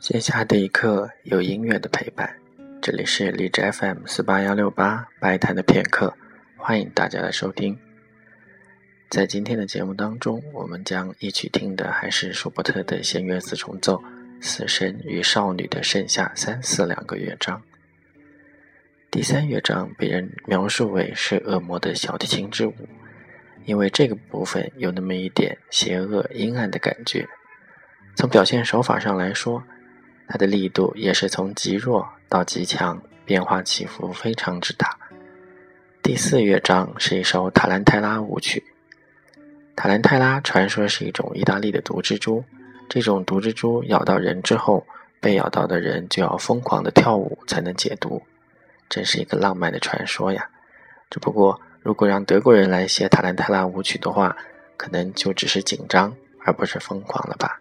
闲暇的一刻，有音乐的陪伴。这里是荔枝 FM 四八幺六八白谈的片刻，欢迎大家的收听。在今天的节目当中，我们将一起听的还是舒伯特的弦乐四重奏《死神与少女的盛夏三四》两个乐章。第三乐章被人描述为是恶魔的小提琴之舞，因为这个部分有那么一点邪恶阴暗的感觉。从表现手法上来说，它的力度也是从极弱到极强，变化起伏非常之大。第四乐章是一首塔兰泰拉舞曲。塔兰泰拉传说是一种意大利的毒蜘蛛，这种毒蜘蛛咬到人之后，被咬到的人就要疯狂的跳舞才能解毒，真是一个浪漫的传说呀。只不过，如果让德国人来写塔兰泰拉舞曲的话，可能就只是紧张，而不是疯狂了吧。